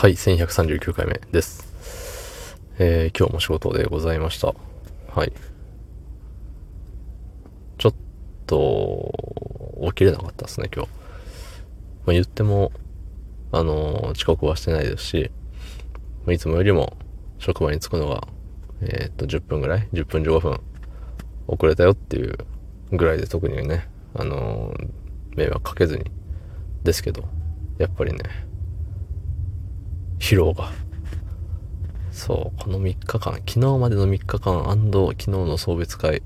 はい、1139回目です。えー、今日も仕事でございました。はい。ちょっと、起きれなかったですね、今日。まあ、言っても、あのー、遅刻はしてないですし、いつもよりも職場に着くのが、えー、っと、10分ぐらい ?10 分15分遅れたよっていうぐらいで特にね、あのー、迷惑かけずにですけど、やっぱりね、疲労が。そう、この3日間、昨日までの3日間昨日の送別会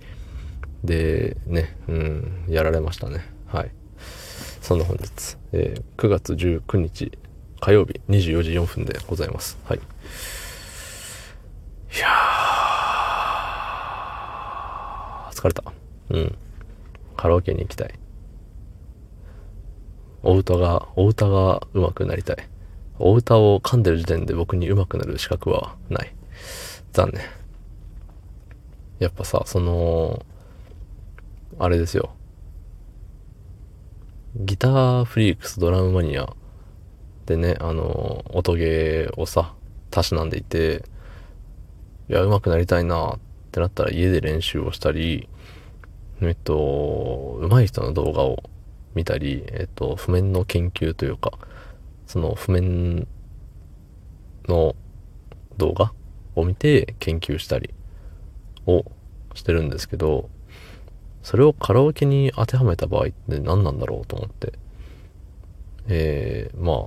でね、うん、やられましたね。はい。そんな本日、えー、9月19日火曜日24時4分でございます。はい。いやー、疲れた。うん。カラオケに行きたい。お歌が、お歌が上手くなりたい。お歌を噛んでる時点で僕に上手くなる資格はない。残念。やっぱさ、その、あれですよ。ギターフリークスドラムマニアでね、あの、音ゲーをさ、たしなんでいて、いや、上手くなりたいなってなったら家で練習をしたり、えっと、上手い人の動画を見たり、えっと、譜面の研究というか、その譜面の動画を見て研究したりをしてるんですけど、それをカラオケに当てはめた場合って何なんだろうと思って。えー、まあ、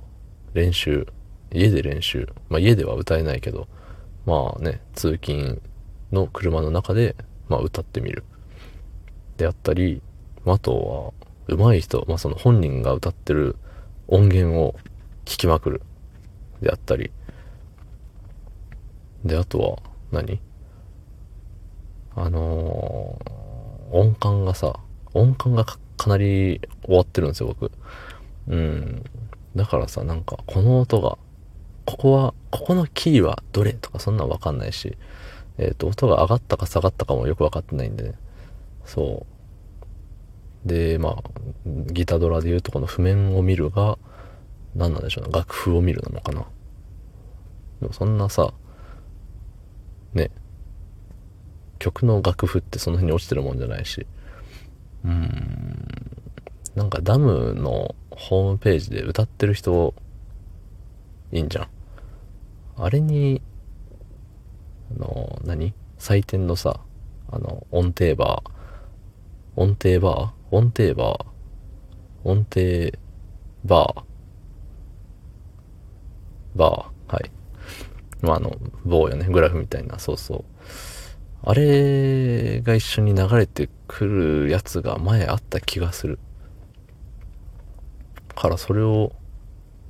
練習、家で練習、まあ家では歌えないけど、まあね、通勤の車の中で、まあ歌ってみる。であったり、あとは、上手い人、まあその本人が歌ってる音源を聞きまくる。であったり。で、あとは何、あのー、音感がさ、音感がかなり終わってるんですよ、僕。うん。だからさ、なんか、この音が、ここは、ここのキーはどれとかそんなんわかんないし、えっ、ー、と、音が上がったか下がったかもよくわかってないんでね。そう。で、まあ、ギタドラで言うとこの譜面を見るが、何なんでしょうね。楽譜を見るなのかな。でもそんなさ、ね、曲の楽譜ってその辺に落ちてるもんじゃないし、うん、なんかダムのホームページで歌ってる人、いいんじゃん。あれに、あの、何？採点のさ、あの、音程バー、音程バー？音程バー？音程バー？バー、はい。まあ、あの、棒よね、グラフみたいな、そうそう。あれが一緒に流れてくるやつが前あった気がする。からそれを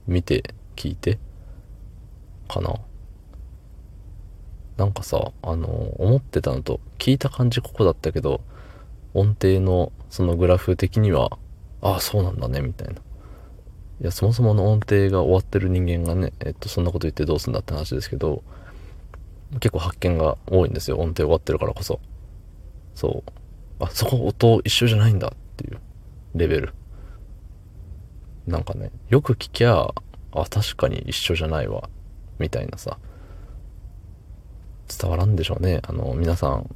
見て、聞いて、かな。なんかさ、あの、思ってたのと、聞いた感じここだったけど、音程のそのグラフ的には、ああ、そうなんだね、みたいな。いや、そもそもの音程が終わってる人間がね、えっと、そんなこと言ってどうすんだって話ですけど、結構発見が多いんですよ。音程終わってるからこそ。そう。あ、そこ音一緒じゃないんだっていうレベル。なんかね、よく聞きゃ、あ、確かに一緒じゃないわ。みたいなさ。伝わらんでしょうね。あの、皆さん、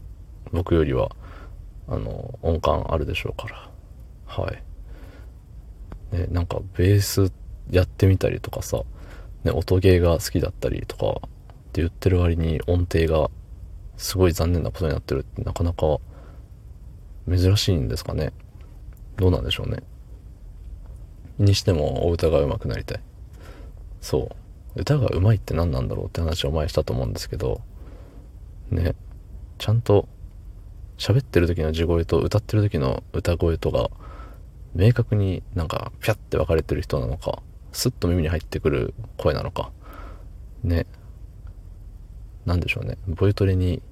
僕よりは、あの、音感あるでしょうから。はい。ね、なんかベースやってみたりとかさ、ね、音ゲーが好きだったりとかって言ってる割に音程がすごい残念なことになってるってなかなか珍しいんですかね。どうなんでしょうね。にしてもお歌が上手くなりたい。そう。歌が上手いって何なんだろうって話を前したと思うんですけど、ね、ちゃんと喋ってる時の地声と歌ってる時の歌声とが明確になんかピャッて分かれてる人なのか、スッと耳に入ってくる声なのか、ね。なんでしょうね。ボイトレに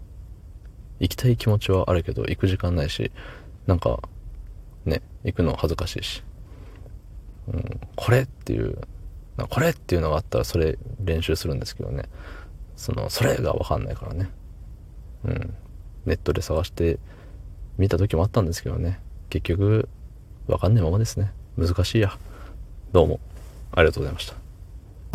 行きたい気持ちはあるけど、行く時間ないし、なんか、ね、行くの恥ずかしいし。うん、これっていう、これっていうのがあったらそれ練習するんですけどね。その、それがわかんないからね。うん。ネットで探して見た時もあったんですけどね。結局、わかんないままですね。難しいや。どうも、ありがとうございました。